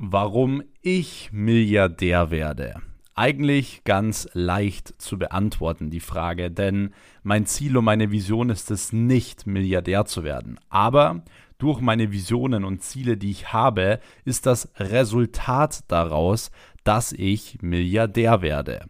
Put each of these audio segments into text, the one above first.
Warum ich Milliardär werde. Eigentlich ganz leicht zu beantworten, die Frage, denn mein Ziel und meine Vision ist es nicht, Milliardär zu werden. Aber durch meine Visionen und Ziele, die ich habe, ist das Resultat daraus, dass ich Milliardär werde.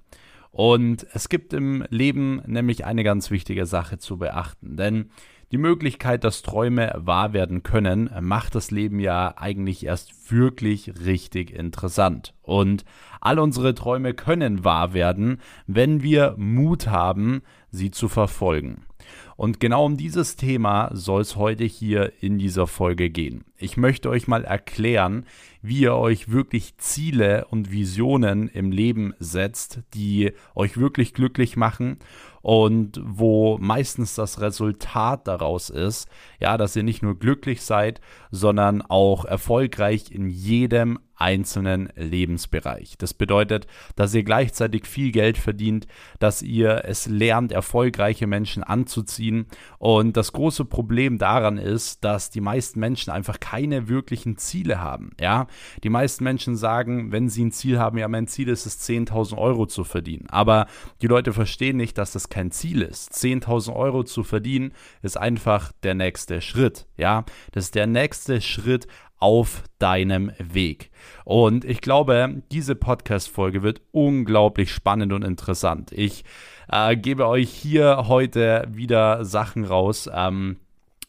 Und es gibt im Leben nämlich eine ganz wichtige Sache zu beachten, denn die Möglichkeit, dass Träume wahr werden können, macht das Leben ja eigentlich erst wirklich richtig interessant. Und all unsere Träume können wahr werden, wenn wir Mut haben, sie zu verfolgen. Und genau um dieses Thema soll es heute hier in dieser Folge gehen. Ich möchte euch mal erklären, wie ihr euch wirklich Ziele und Visionen im Leben setzt, die euch wirklich glücklich machen und wo meistens das Resultat daraus ist, ja, dass ihr nicht nur glücklich seid, sondern auch erfolgreich in jedem einzelnen Lebensbereich. Das bedeutet, dass ihr gleichzeitig viel Geld verdient, dass ihr es lernt, erfolgreiche Menschen anzuziehen. Und das große Problem daran ist, dass die meisten Menschen einfach keine wirklichen Ziele haben. Ja, die meisten Menschen sagen, wenn sie ein Ziel haben, ja, mein Ziel ist es, 10.000 Euro zu verdienen. Aber die Leute verstehen nicht, dass das kein Ziel ist. 10.000 Euro zu verdienen ist einfach der nächste Schritt. Ja, das ist der nächste Schritt auf deinem Weg. Und ich glaube, diese Podcast-Folge wird unglaublich spannend und interessant. Ich äh, gebe euch hier heute wieder Sachen raus. Ähm,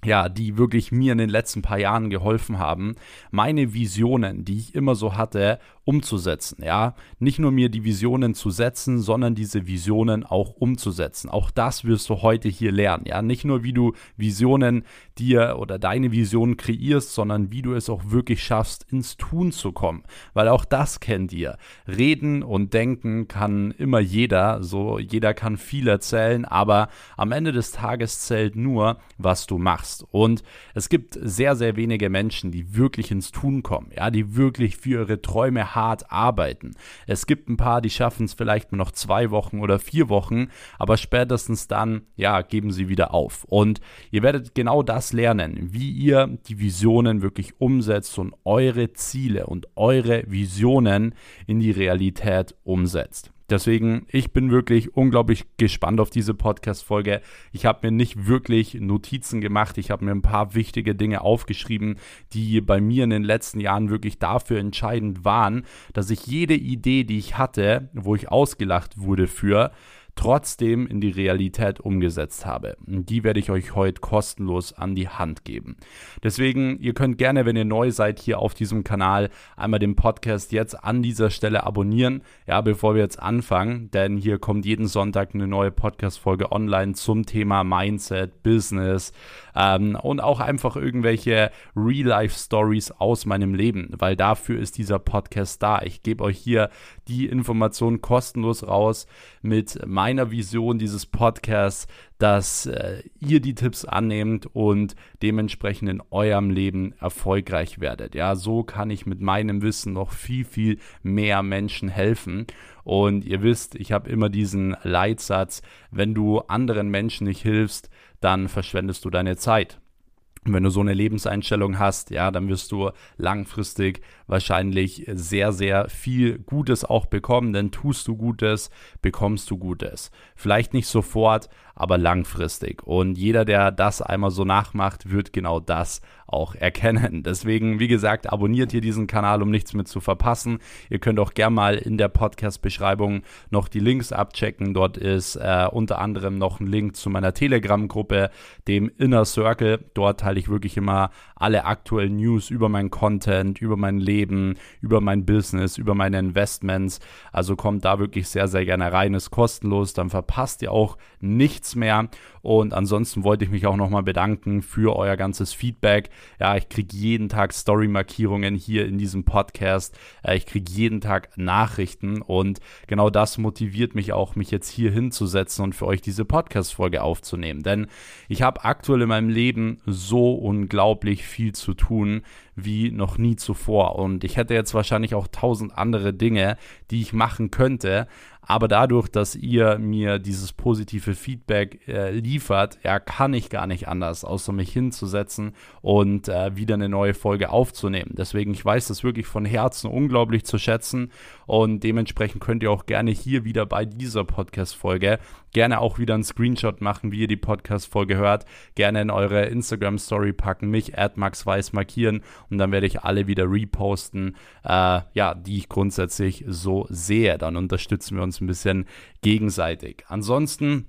ja, die wirklich mir in den letzten paar Jahren geholfen haben, meine Visionen, die ich immer so hatte, umzusetzen. Ja, nicht nur mir die Visionen zu setzen, sondern diese Visionen auch umzusetzen. Auch das wirst du heute hier lernen. Ja, nicht nur wie du Visionen dir oder deine Visionen kreierst, sondern wie du es auch wirklich schaffst, ins Tun zu kommen. Weil auch das kennt ihr. Reden und denken kann immer jeder. So, jeder kann viel erzählen, aber am Ende des Tages zählt nur, was du machst. Und es gibt sehr, sehr wenige Menschen, die wirklich ins Tun kommen. Ja, die wirklich für ihre Träume hart arbeiten. Es gibt ein paar, die schaffen es vielleicht nur noch zwei Wochen oder vier Wochen, aber spätestens dann, ja, geben sie wieder auf. Und ihr werdet genau das lernen, wie ihr die Visionen wirklich umsetzt und eure Ziele und eure Visionen in die Realität umsetzt. Deswegen, ich bin wirklich unglaublich gespannt auf diese Podcast-Folge. Ich habe mir nicht wirklich Notizen gemacht. Ich habe mir ein paar wichtige Dinge aufgeschrieben, die bei mir in den letzten Jahren wirklich dafür entscheidend waren, dass ich jede Idee, die ich hatte, wo ich ausgelacht wurde für, trotzdem in die Realität umgesetzt habe. Die werde ich euch heute kostenlos an die Hand geben. Deswegen, ihr könnt gerne, wenn ihr neu seid hier auf diesem Kanal, einmal den Podcast jetzt an dieser Stelle abonnieren, ja, bevor wir jetzt anfangen, denn hier kommt jeden Sonntag eine neue Podcast-Folge online zum Thema Mindset, Business ähm, und auch einfach irgendwelche Real-Life-Stories aus meinem Leben, weil dafür ist dieser Podcast da. Ich gebe euch hier die Informationen kostenlos raus mit meiner Vision dieses Podcasts, dass äh, ihr die Tipps annehmt und dementsprechend in eurem Leben erfolgreich werdet. Ja, so kann ich mit meinem Wissen noch viel, viel mehr Menschen helfen. Und ihr wisst, ich habe immer diesen Leitsatz, wenn du anderen Menschen nicht hilfst, dann verschwendest du deine Zeit. Und wenn du so eine Lebenseinstellung hast, ja, dann wirst du langfristig wahrscheinlich sehr, sehr viel Gutes auch bekommen, denn tust du Gutes, bekommst du Gutes. Vielleicht nicht sofort, aber langfristig. Und jeder, der das einmal so nachmacht, wird genau das auch erkennen. Deswegen, wie gesagt, abonniert ihr diesen Kanal, um nichts mehr zu verpassen. Ihr könnt auch gerne mal in der Podcast-Beschreibung noch die Links abchecken. Dort ist äh, unter anderem noch ein Link zu meiner Telegram-Gruppe, dem Inner Circle. Dort teile ich wirklich immer alle aktuellen News über meinen Content, über mein Leben, über mein Business, über meine Investments. Also kommt da wirklich sehr, sehr gerne rein. Ist kostenlos. Dann verpasst ihr auch nichts mehr. Und ansonsten wollte ich mich auch nochmal bedanken für euer ganzes Feedback. Ja, ich kriege jeden Tag Story-Markierungen hier in diesem Podcast. Äh, ich kriege jeden Tag Nachrichten und genau das motiviert mich auch, mich jetzt hier hinzusetzen und für euch diese Podcast-Folge aufzunehmen. Denn ich habe aktuell in meinem Leben so unglaublich viel zu tun wie noch nie zuvor. Und ich hätte jetzt wahrscheinlich auch tausend andere Dinge, die ich machen könnte. Aber dadurch, dass ihr mir dieses positive Feedback äh, liefert, ja, kann ich gar nicht anders, außer mich hinzusetzen und äh, wieder eine neue Folge aufzunehmen. Deswegen, ich weiß das wirklich von Herzen unglaublich zu schätzen und dementsprechend könnt ihr auch gerne hier wieder bei dieser Podcast-Folge gerne auch wieder einen Screenshot machen, wie ihr die Podcast-Folge hört. Gerne in eure Instagram-Story packen, mich at markieren und dann werde ich alle wieder reposten, äh, ja, die ich grundsätzlich so sehe. Dann unterstützen wir uns ein bisschen gegenseitig. Ansonsten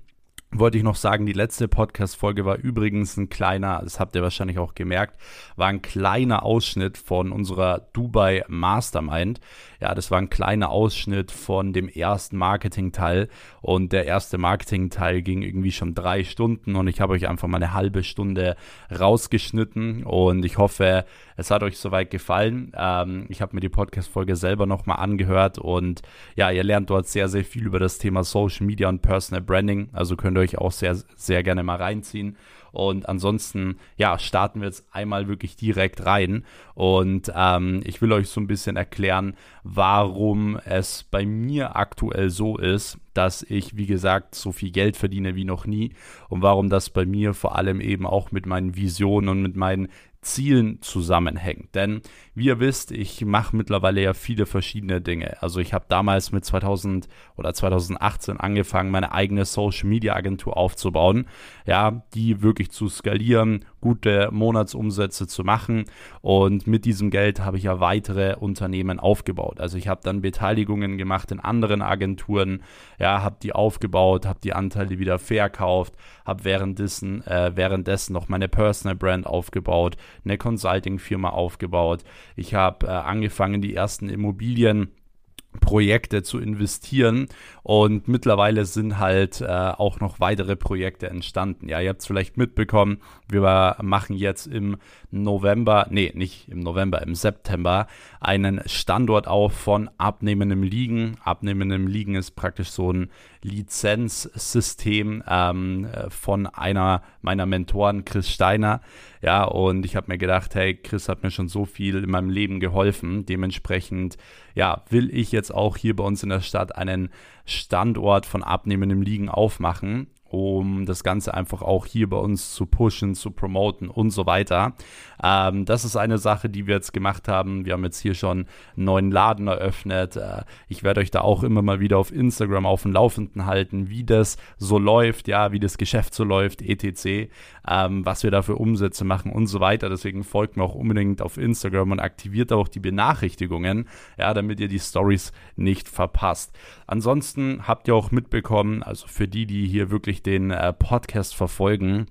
wollte ich noch sagen, die letzte Podcast-Folge war übrigens ein kleiner, das habt ihr wahrscheinlich auch gemerkt, war ein kleiner Ausschnitt von unserer Dubai Mastermind. Ja, das war ein kleiner Ausschnitt von dem ersten Marketing-Teil und der erste Marketing-Teil ging irgendwie schon drei Stunden und ich habe euch einfach mal eine halbe Stunde rausgeschnitten und ich hoffe, es hat euch soweit gefallen. Ähm, ich habe mir die Podcast-Folge selber nochmal angehört und ja, ihr lernt dort sehr, sehr viel über das Thema Social Media und Personal Branding, also könnt ihr euch auch sehr, sehr gerne mal reinziehen. Und ansonsten, ja, starten wir jetzt einmal wirklich direkt rein. Und ähm, ich will euch so ein bisschen erklären, warum es bei mir aktuell so ist, dass ich, wie gesagt, so viel Geld verdiene wie noch nie und warum das bei mir vor allem eben auch mit meinen Visionen und mit meinen Zielen zusammenhängt. Denn wie ihr wisst, ich mache mittlerweile ja viele verschiedene Dinge. Also ich habe damals mit 2000 oder 2018 angefangen, meine eigene Social Media Agentur aufzubauen, ja, die wirklich zu skalieren, gute Monatsumsätze zu machen und mit diesem Geld habe ich ja weitere Unternehmen aufgebaut. Also ich habe dann Beteiligungen gemacht in anderen Agenturen, ja, habe die aufgebaut, habe die Anteile wieder verkauft, habe währenddessen, äh, währenddessen noch meine Personal Brand aufgebaut, eine Consulting-Firma aufgebaut. Ich habe äh, angefangen, die ersten Immobilien Projekte zu investieren und mittlerweile sind halt äh, auch noch weitere Projekte entstanden. Ja, ihr habt es vielleicht mitbekommen, wir machen jetzt im November, nee, nicht im November, im September einen Standort auf von abnehmendem Liegen. Abnehmendem Liegen ist praktisch so ein Lizenzsystem ähm, von einer meiner Mentoren, Chris Steiner. Ja, und ich habe mir gedacht, hey, Chris hat mir schon so viel in meinem Leben geholfen. Dementsprechend, ja, will ich jetzt auch hier bei uns in der Stadt einen Standort von abnehmendem Liegen aufmachen um das Ganze einfach auch hier bei uns zu pushen, zu promoten und so weiter. Ähm, das ist eine Sache, die wir jetzt gemacht haben. Wir haben jetzt hier schon einen neuen Laden eröffnet. Äh, ich werde euch da auch immer mal wieder auf Instagram auf dem Laufenden halten, wie das so läuft, ja, wie das Geschäft so läuft, etc., ähm, was wir da für Umsätze machen und so weiter. Deswegen folgt mir auch unbedingt auf Instagram und aktiviert auch die Benachrichtigungen, ja, damit ihr die Stories nicht verpasst. Ansonsten habt ihr auch mitbekommen, also für die, die hier wirklich den äh, Podcast verfolgen,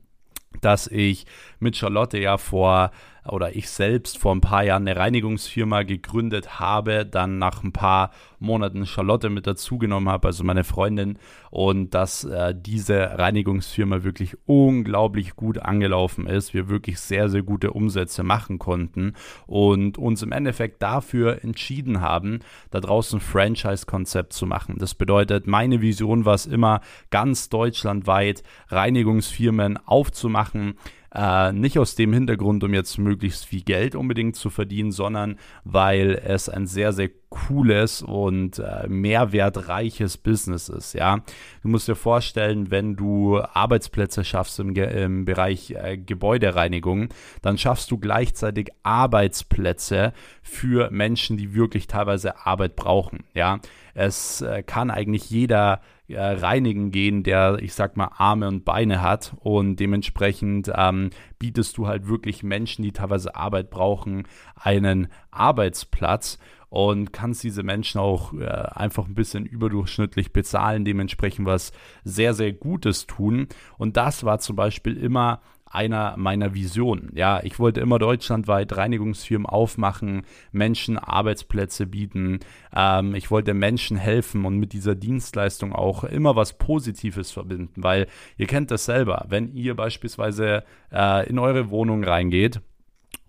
dass ich mit Charlotte ja vor oder ich selbst vor ein paar Jahren eine Reinigungsfirma gegründet habe, dann nach ein paar Monaten Charlotte mit dazugenommen habe, also meine Freundin, und dass äh, diese Reinigungsfirma wirklich unglaublich gut angelaufen ist, wir wirklich sehr, sehr gute Umsätze machen konnten und uns im Endeffekt dafür entschieden haben, da draußen ein Franchise-Konzept zu machen. Das bedeutet, meine Vision war es immer, ganz deutschlandweit Reinigungsfirmen aufzumachen, äh, nicht aus dem Hintergrund, um jetzt möglichst viel Geld unbedingt zu verdienen, sondern weil es ein sehr, sehr cooles und äh, mehrwertreiches Business ist. Ja, du musst dir vorstellen, wenn du Arbeitsplätze schaffst im, im Bereich äh, Gebäudereinigung, dann schaffst du gleichzeitig Arbeitsplätze für Menschen, die wirklich teilweise Arbeit brauchen. Ja, es äh, kann eigentlich jeder äh, reinigen gehen, der, ich sag mal, Arme und Beine hat. Und dementsprechend ähm, bietest du halt wirklich Menschen, die teilweise Arbeit brauchen, einen Arbeitsplatz und kannst diese Menschen auch äh, einfach ein bisschen überdurchschnittlich bezahlen, dementsprechend was sehr, sehr Gutes tun. Und das war zum Beispiel immer einer meiner Visionen. Ja, ich wollte immer deutschlandweit Reinigungsfirmen aufmachen, Menschen Arbeitsplätze bieten. Ähm, ich wollte Menschen helfen und mit dieser Dienstleistung auch immer was Positives verbinden, weil ihr kennt das selber. Wenn ihr beispielsweise äh, in eure Wohnung reingeht,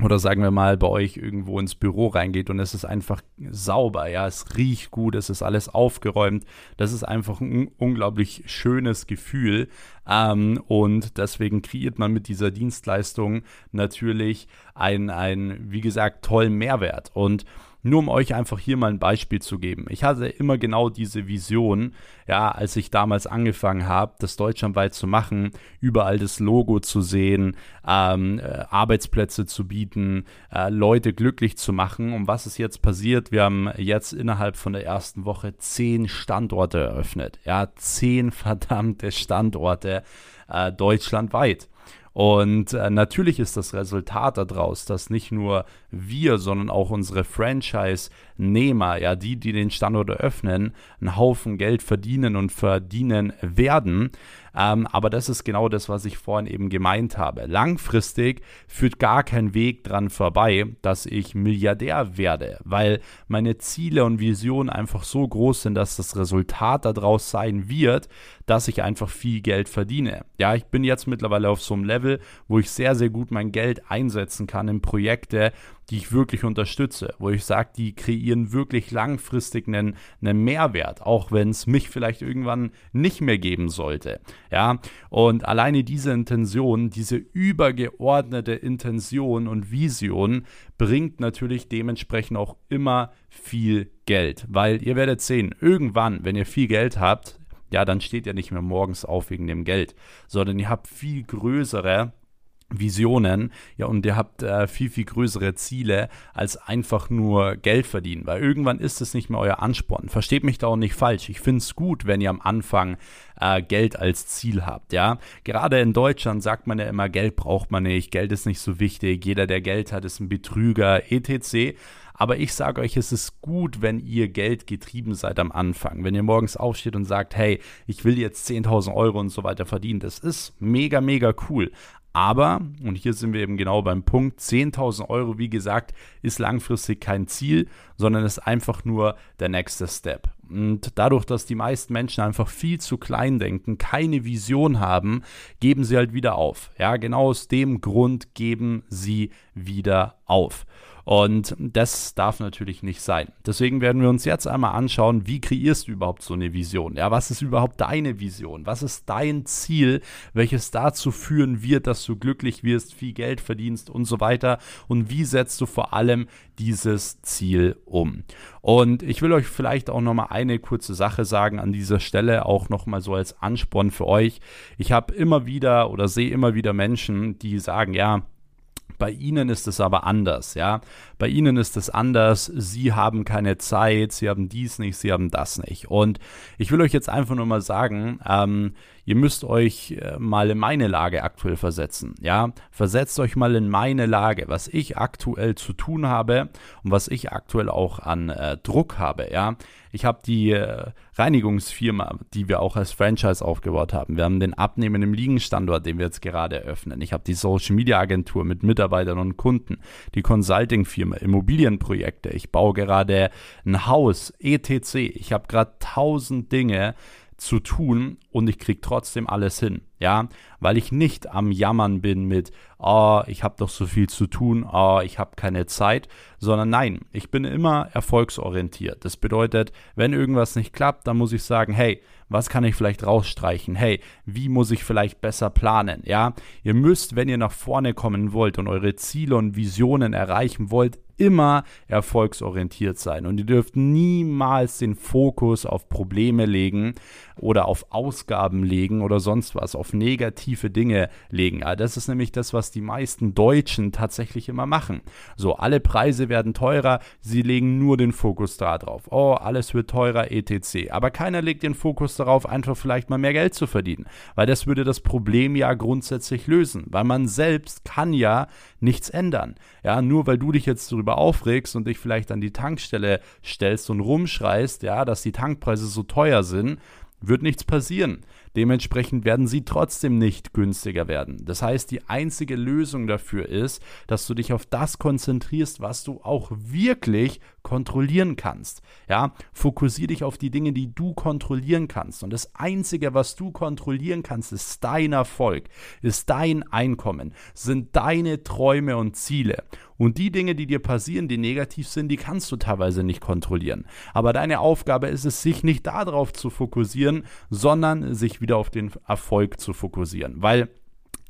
oder sagen wir mal bei euch irgendwo ins Büro reingeht und es ist einfach sauber, ja, es riecht gut, es ist alles aufgeräumt, das ist einfach ein unglaublich schönes Gefühl ähm, und deswegen kreiert man mit dieser Dienstleistung natürlich einen, wie gesagt, tollen Mehrwert. Und Nur um euch einfach hier mal ein Beispiel zu geben. Ich hatte immer genau diese Vision, ja, als ich damals angefangen habe, das deutschlandweit zu machen, überall das Logo zu sehen, ähm, äh, Arbeitsplätze zu bieten, äh, Leute glücklich zu machen. Und was ist jetzt passiert? Wir haben jetzt innerhalb von der ersten Woche zehn Standorte eröffnet. Ja, zehn verdammte Standorte äh, deutschlandweit. Und äh, natürlich ist das Resultat daraus, dass nicht nur wir, sondern auch unsere Franchise-Nehmer, ja, die, die den Standort eröffnen, einen Haufen Geld verdienen und verdienen werden. Ähm, aber das ist genau das, was ich vorhin eben gemeint habe. Langfristig führt gar kein Weg dran vorbei, dass ich Milliardär werde, weil meine Ziele und Visionen einfach so groß sind, dass das Resultat daraus sein wird, dass ich einfach viel Geld verdiene. Ja, ich bin jetzt mittlerweile auf so einem Level, wo ich sehr, sehr gut mein Geld einsetzen kann in Projekte, die ich wirklich unterstütze, wo ich sage, die kreieren wirklich langfristig einen, einen Mehrwert, auch wenn es mich vielleicht irgendwann nicht mehr geben sollte. Ja, und alleine diese Intention, diese übergeordnete Intention und Vision bringt natürlich dementsprechend auch immer viel Geld, weil ihr werdet sehen, irgendwann, wenn ihr viel Geld habt, ja, dann steht ihr nicht mehr morgens auf wegen dem Geld, sondern ihr habt viel größere Visionen, ja, und ihr habt äh, viel, viel größere Ziele als einfach nur Geld verdienen, weil irgendwann ist es nicht mehr euer Ansporn. Versteht mich da auch nicht falsch. Ich finde es gut, wenn ihr am Anfang äh, Geld als Ziel habt, ja. Gerade in Deutschland sagt man ja immer, Geld braucht man nicht, Geld ist nicht so wichtig, jeder, der Geld hat, ist ein Betrüger, etc. Aber ich sage euch, es ist gut, wenn ihr Geld getrieben seid am Anfang. Wenn ihr morgens aufsteht und sagt, hey, ich will jetzt 10.000 Euro und so weiter verdienen. Das ist mega, mega cool. Aber, und hier sind wir eben genau beim Punkt, 10.000 Euro, wie gesagt, ist langfristig kein Ziel, sondern ist einfach nur der nächste Step. Und dadurch, dass die meisten Menschen einfach viel zu klein denken, keine Vision haben, geben sie halt wieder auf. Ja, genau aus dem Grund geben sie wieder auf. Und das darf natürlich nicht sein. Deswegen werden wir uns jetzt einmal anschauen, wie kreierst du überhaupt so eine Vision? Ja, was ist überhaupt deine Vision? Was ist dein Ziel, welches dazu führen wird, dass du glücklich wirst, viel Geld verdienst und so weiter? Und wie setzt du vor allem dieses Ziel um? Und ich will euch vielleicht auch nochmal eine kurze Sache sagen an dieser Stelle, auch nochmal so als Ansporn für euch. Ich habe immer wieder oder sehe immer wieder Menschen, die sagen, ja, bei Ihnen ist es aber anders, ja. Bei Ihnen ist es anders. Sie haben keine Zeit, Sie haben dies nicht, Sie haben das nicht. Und ich will euch jetzt einfach nur mal sagen, ähm, ihr müsst euch äh, mal in meine Lage aktuell versetzen, ja. Versetzt euch mal in meine Lage, was ich aktuell zu tun habe und was ich aktuell auch an äh, Druck habe, ja. Ich habe die äh, Reinigungsfirma, die wir auch als Franchise aufgebaut haben. Wir haben den Abnehmen im Liegenstandort, den wir jetzt gerade eröffnen. Ich habe die Social Media Agentur mit Mitarbeitern und Kunden, die Consulting-Firma, Immobilienprojekte. Ich baue gerade ein Haus, etc. Ich habe gerade tausend Dinge zu tun und ich kriege trotzdem alles hin. Ja, weil ich nicht am Jammern bin mit, oh, ich habe doch so viel zu tun, oh, ich habe keine Zeit, sondern nein, ich bin immer erfolgsorientiert. Das bedeutet, wenn irgendwas nicht klappt, dann muss ich sagen, hey, was kann ich vielleicht rausstreichen? Hey, wie muss ich vielleicht besser planen? Ja, ihr müsst, wenn ihr nach vorne kommen wollt und eure Ziele und Visionen erreichen wollt, immer erfolgsorientiert sein und ihr dürft niemals den Fokus auf Probleme legen oder auf Ausgaben legen oder sonst was, auf negative Dinge legen. das ist nämlich das, was die meisten Deutschen tatsächlich immer machen. So, alle Preise werden teurer, sie legen nur den Fokus darauf. Oh, alles wird teurer, etc. Aber keiner legt den Fokus darauf, einfach vielleicht mal mehr Geld zu verdienen, weil das würde das Problem ja grundsätzlich lösen, weil man selbst kann ja nichts ändern. Ja, nur weil du dich jetzt darüber aufregst und dich vielleicht an die Tankstelle stellst und rumschreist, ja, dass die Tankpreise so teuer sind, wird nichts passieren. Dementsprechend werden sie trotzdem nicht günstiger werden. Das heißt, die einzige Lösung dafür ist, dass du dich auf das konzentrierst, was du auch wirklich kontrollieren kannst. Ja, fokussier dich auf die Dinge, die du kontrollieren kannst. Und das einzige, was du kontrollieren kannst, ist dein Erfolg, ist dein Einkommen, sind deine Träume und Ziele. Und die Dinge, die dir passieren, die negativ sind, die kannst du teilweise nicht kontrollieren. Aber deine Aufgabe ist es, sich nicht darauf zu fokussieren, sondern sich wieder auf den Erfolg zu fokussieren. Weil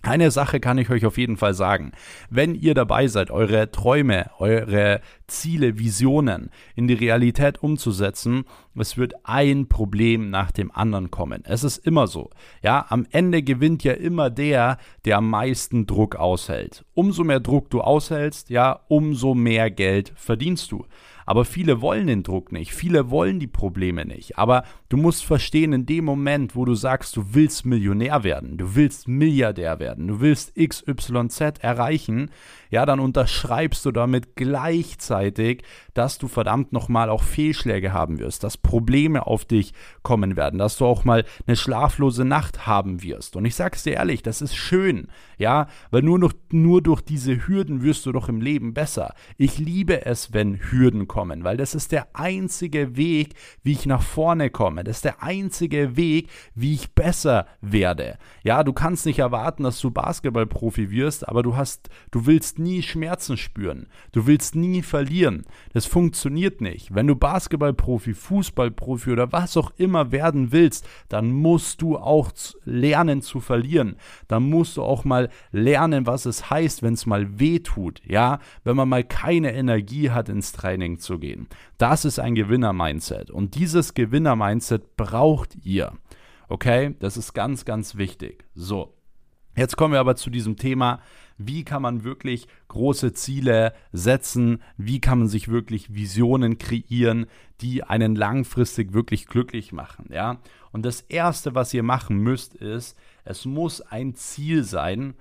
Eine Sache kann ich euch auf jeden Fall sagen. Wenn ihr dabei seid, eure Träume, eure Ziele, Visionen in die Realität umzusetzen, es wird ein Problem nach dem anderen kommen. Es ist immer so. Ja, am Ende gewinnt ja immer der, der am meisten Druck aushält. Umso mehr Druck du aushältst, ja, umso mehr Geld verdienst du. Aber viele wollen den Druck nicht, viele wollen die Probleme nicht. Aber du musst verstehen, in dem Moment, wo du sagst, du willst Millionär werden, du willst Milliardär werden, du willst XYZ erreichen, ja, dann unterschreibst du damit gleichzeitig, dass du verdammt nochmal auch Fehlschläge haben wirst, dass Probleme auf dich kommen werden, dass du auch mal eine schlaflose Nacht haben wirst. Und ich sag's dir ehrlich, das ist schön, ja, weil nur, noch, nur durch diese Hürden wirst du doch im Leben besser. Ich liebe es, wenn Hürden kommen, weil das ist der einzige Weg, wie ich nach vorne komme. Das ist der einzige Weg, wie ich besser werde. Ja, du kannst nicht erwarten, dass du Basketballprofi wirst, aber du hast, du willst nie Schmerzen spüren. Du willst nie verlieren. Das funktioniert nicht. Wenn du Basketballprofi, Fußballprofi oder was auch immer werden willst, dann musst du auch lernen zu verlieren. Dann musst du auch mal lernen, was es heißt, wenn es mal weh tut. Ja, wenn man mal keine Energie hat, ins Training zu gehen. Das ist ein Gewinner-Mindset. Und dieses Gewinner-Mindset braucht ihr. Okay, das ist ganz, ganz wichtig. So, jetzt kommen wir aber zu diesem Thema, wie kann man wirklich große Ziele setzen, wie kann man sich wirklich Visionen kreieren, die einen langfristig wirklich glücklich machen, ja? Und das erste, was ihr machen müsst, ist, es muss ein Ziel sein,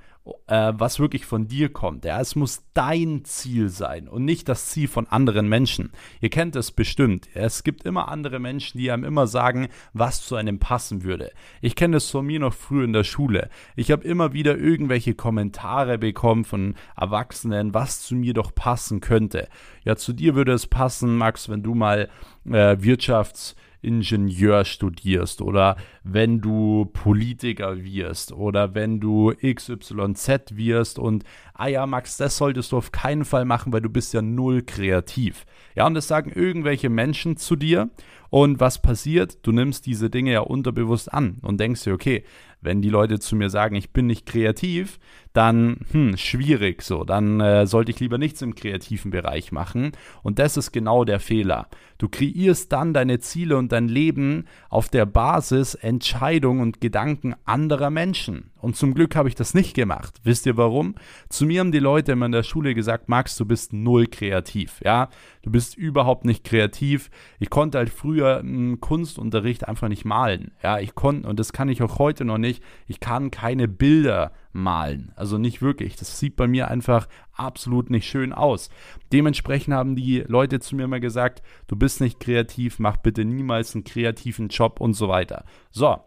äh, was wirklich von dir kommt. Ja, es muss dein Ziel sein und nicht das Ziel von anderen Menschen. Ihr kennt es bestimmt. Es gibt immer andere Menschen, die einem immer sagen, was zu einem passen würde. Ich kenne es von mir noch früher in der Schule. Ich habe immer wieder irgendwelche Kommentare bekommen von Erwachsenen, was zu mir doch passen könnte. Ja, zu dir würde es passen, Max, wenn du mal äh, Wirtschafts Ingenieur studierst oder wenn du Politiker wirst oder wenn du XYZ wirst und, ah ja, Max, das solltest du auf keinen Fall machen, weil du bist ja null kreativ. Ja, und das sagen irgendwelche Menschen zu dir und was passiert? Du nimmst diese Dinge ja unterbewusst an und denkst dir, okay, wenn die Leute zu mir sagen, ich bin nicht kreativ, dann hm, schwierig so. Dann äh, sollte ich lieber nichts im kreativen Bereich machen. Und das ist genau der Fehler. Du kreierst dann deine Ziele und dein Leben auf der Basis Entscheidungen und Gedanken anderer Menschen. Und zum Glück habe ich das nicht gemacht. Wisst ihr warum? Zu mir haben die Leute immer in der Schule gesagt, Max, du bist null kreativ. Ja, du bist überhaupt nicht kreativ. Ich konnte halt früher im Kunstunterricht einfach nicht malen. Ja, ich konnte, und das kann ich auch heute noch nicht, ich kann keine Bilder malen. Also nicht wirklich. Das sieht bei mir einfach absolut nicht schön aus. Dementsprechend haben die Leute zu mir immer gesagt, du bist nicht kreativ, mach bitte niemals einen kreativen Job und so weiter. So,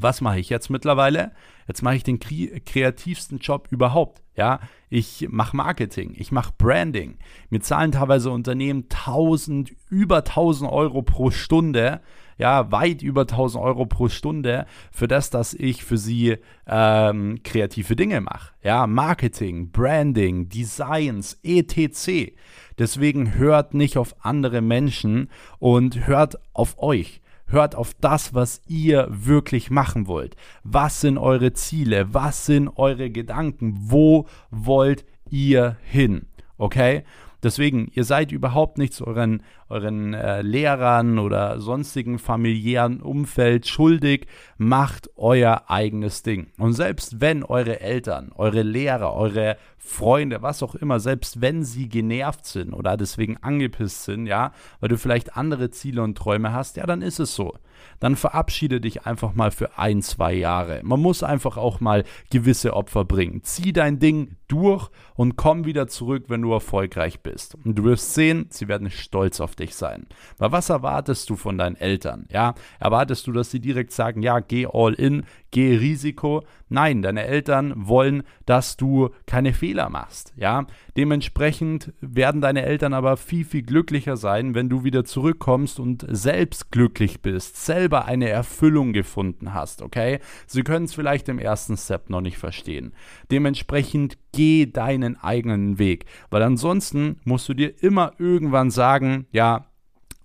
was mache ich jetzt mittlerweile? Jetzt mache ich den kreativsten Job überhaupt. Ja, ich mache Marketing, ich mache Branding. Mir zahlen teilweise Unternehmen 1000, über 1000 Euro pro Stunde, ja, weit über 1000 Euro pro Stunde für das, dass ich für sie ähm, kreative Dinge mache. Ja, Marketing, Branding, Designs, etc. Deswegen hört nicht auf andere Menschen und hört auf euch. Hört auf das, was ihr wirklich machen wollt. Was sind eure Ziele? Was sind eure Gedanken? Wo wollt ihr hin? Okay? Deswegen, ihr seid überhaupt nicht zu euren, euren äh, Lehrern oder sonstigen familiären Umfeld schuldig. Macht euer eigenes Ding. Und selbst wenn eure Eltern, eure Lehrer, eure Freunde, was auch immer, selbst wenn sie genervt sind oder deswegen angepisst sind, ja, weil du vielleicht andere Ziele und Träume hast, ja, dann ist es so dann verabschiede dich einfach mal für ein, zwei Jahre. Man muss einfach auch mal gewisse Opfer bringen. Zieh dein Ding durch und komm wieder zurück, wenn du erfolgreich bist. Und du wirst sehen, sie werden stolz auf dich sein. Weil was erwartest du von deinen Eltern? Ja, erwartest du, dass sie direkt sagen, ja, geh all in, geh Risiko? Nein, deine Eltern wollen, dass du keine Fehler machst. Ja, dementsprechend werden deine Eltern aber viel, viel glücklicher sein, wenn du wieder zurückkommst und selbst glücklich bist, selber eine Erfüllung gefunden hast, okay? Sie können es vielleicht im ersten Step noch nicht verstehen. Dementsprechend geh deinen eigenen Weg, weil ansonsten musst du dir immer irgendwann sagen, ja,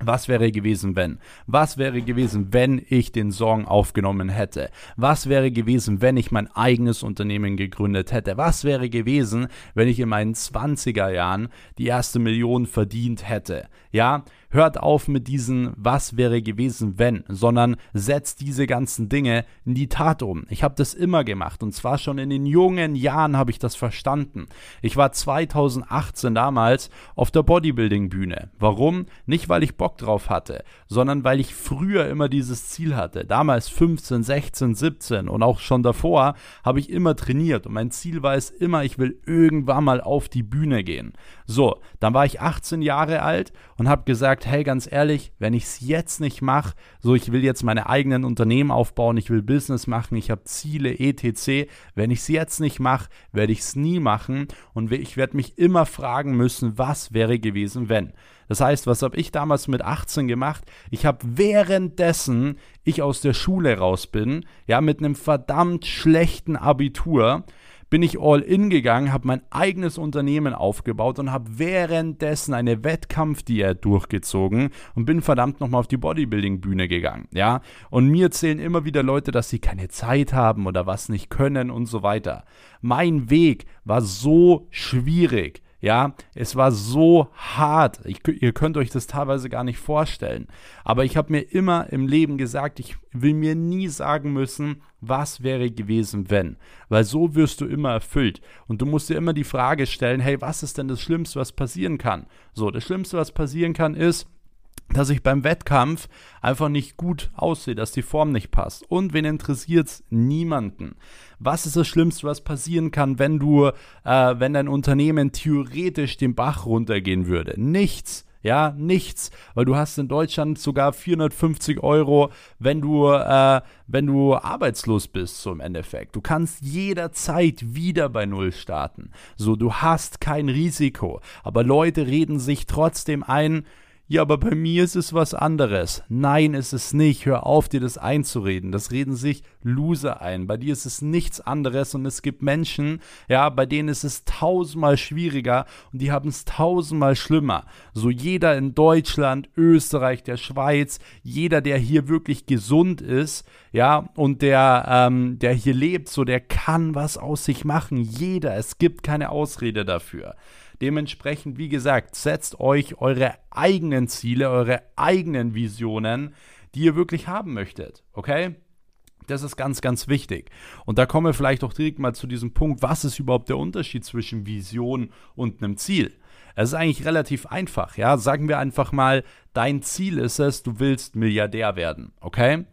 Was wäre gewesen, wenn? Was wäre gewesen, wenn ich den Song aufgenommen hätte? Was wäre gewesen, wenn ich mein eigenes Unternehmen gegründet hätte? Was wäre gewesen, wenn ich in meinen 20er Jahren die erste Million verdient hätte? Ja, hört auf mit diesen Was wäre gewesen, wenn, sondern setzt diese ganzen Dinge in die Tat um. Ich habe das immer gemacht und zwar schon in den jungen Jahren habe ich das verstanden. Ich war 2018 damals auf der Bodybuilding-Bühne. Warum? Nicht, weil ich Bock drauf hatte, sondern weil ich früher immer dieses Ziel hatte. Damals 15, 16, 17 und auch schon davor habe ich immer trainiert und mein Ziel war es immer, ich will irgendwann mal auf die Bühne gehen. So, dann war ich 18 Jahre alt und habe gesagt, sagt, hey, ganz ehrlich, wenn ich es jetzt nicht mache, so ich will jetzt meine eigenen Unternehmen aufbauen, ich will Business machen, ich habe Ziele, etc. Wenn ich es jetzt nicht mache, werde ich es nie machen und ich werde mich immer fragen müssen, was wäre gewesen, wenn. Das heißt, was habe ich damals mit 18 gemacht? Ich habe währenddessen ich aus der Schule raus bin, ja, mit einem verdammt schlechten Abitur, bin ich all in gegangen, habe mein eigenes Unternehmen aufgebaut und habe währenddessen eine Wettkampfdiät durchgezogen und bin verdammt nochmal auf die Bodybuilding-Bühne gegangen. Ja, und mir erzählen immer wieder Leute, dass sie keine Zeit haben oder was nicht können und so weiter. Mein Weg war so schwierig. Ja, es war so hart. Ich, ihr könnt euch das teilweise gar nicht vorstellen. Aber ich habe mir immer im Leben gesagt, ich will mir nie sagen müssen, was wäre gewesen, wenn. Weil so wirst du immer erfüllt. Und du musst dir immer die Frage stellen, hey, was ist denn das Schlimmste, was passieren kann? So, das Schlimmste, was passieren kann, ist, dass ich beim Wettkampf einfach nicht gut aussehe, dass die Form nicht passt. Und wen interessiert es? Niemanden. Was ist das Schlimmste, was passieren kann, wenn du, äh, wenn dein Unternehmen theoretisch den Bach runtergehen würde? Nichts. Ja, nichts, weil du hast in Deutschland sogar 450 Euro, wenn du, äh, wenn du arbeitslos bist, so im Endeffekt. Du kannst jederzeit wieder bei Null starten. So, du hast kein Risiko. Aber Leute reden sich trotzdem ein, ja, aber bei mir ist es was anderes. Nein, ist es nicht. Hör auf, dir das einzureden. Das reden sich Loser ein. Bei dir ist es nichts anderes und es gibt Menschen, ja, bei denen ist es tausendmal schwieriger und die haben es tausendmal schlimmer. So jeder in Deutschland, Österreich, der Schweiz, jeder, der hier wirklich gesund ist, ja, und der, ähm, der hier lebt, so der kann was aus sich machen. Jeder. Es gibt keine Ausrede dafür. Dementsprechend, wie gesagt, setzt euch eure eigenen Ziele, eure eigenen Visionen, die ihr wirklich haben möchtet. Okay? Das ist ganz, ganz wichtig. Und da kommen wir vielleicht auch direkt mal zu diesem Punkt, was ist überhaupt der Unterschied zwischen Vision und einem Ziel? Es ist eigentlich relativ einfach, ja. Sagen wir einfach mal, dein Ziel ist es, du willst Milliardär werden, okay?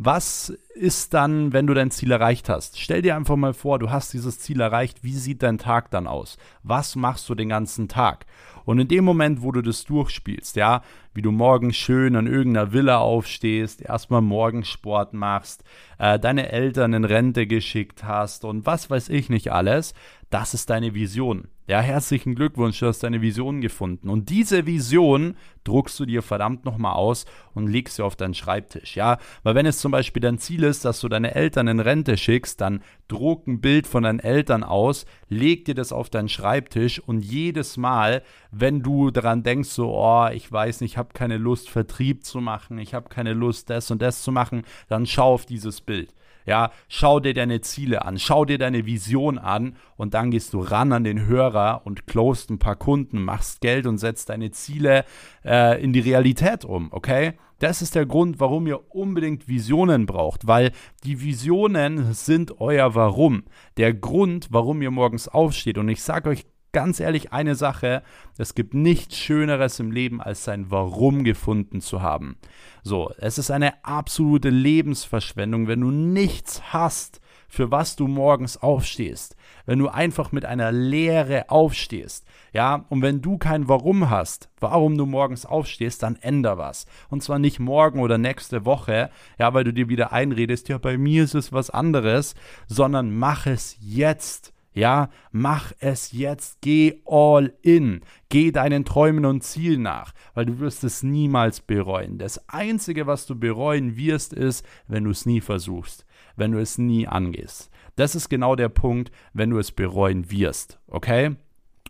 Was ist dann, wenn du dein Ziel erreicht hast? Stell dir einfach mal vor, du hast dieses Ziel erreicht. Wie sieht dein Tag dann aus? Was machst du den ganzen Tag? Und in dem Moment, wo du das durchspielst, ja, wie du morgens schön an irgendeiner Villa aufstehst, erstmal Morgensport machst, äh, deine Eltern in Rente geschickt hast und was weiß ich nicht alles, das ist deine Vision. Ja, herzlichen Glückwunsch, du hast deine Vision gefunden. Und diese Vision druckst du dir verdammt nochmal aus und legst sie auf deinen Schreibtisch. Ja, weil wenn es zum Beispiel dein Ziel ist, dass du deine Eltern in Rente schickst, dann druck ein Bild von deinen Eltern aus, leg dir das auf deinen Schreibtisch und jedes Mal, wenn du daran denkst, so, oh, ich weiß nicht, ich habe keine Lust, Vertrieb zu machen, ich habe keine Lust, das und das zu machen, dann schau auf dieses Bild. Ja, schau dir deine Ziele an, schau dir deine Vision an und dann gehst du ran an den Hörer und closest ein paar Kunden, machst Geld und setzt deine Ziele äh, in die Realität um, okay? Das ist der Grund, warum ihr unbedingt Visionen braucht, weil die Visionen sind euer Warum. Der Grund, warum ihr morgens aufsteht. Und ich sage euch ganz ehrlich eine Sache, es gibt nichts Schöneres im Leben, als sein Warum gefunden zu haben. So, es ist eine absolute Lebensverschwendung, wenn du nichts hast, für was du morgens aufstehst. Wenn du einfach mit einer Leere aufstehst. Ja, und wenn du kein Warum hast, warum du morgens aufstehst, dann änder was. Und zwar nicht morgen oder nächste Woche, ja, weil du dir wieder einredest, ja, bei mir ist es was anderes, sondern mach es jetzt. Ja, mach es jetzt, geh all in, geh deinen Träumen und Zielen nach, weil du wirst es niemals bereuen. Das Einzige, was du bereuen wirst, ist, wenn du es nie versuchst, wenn du es nie angehst. Das ist genau der Punkt, wenn du es bereuen wirst, okay?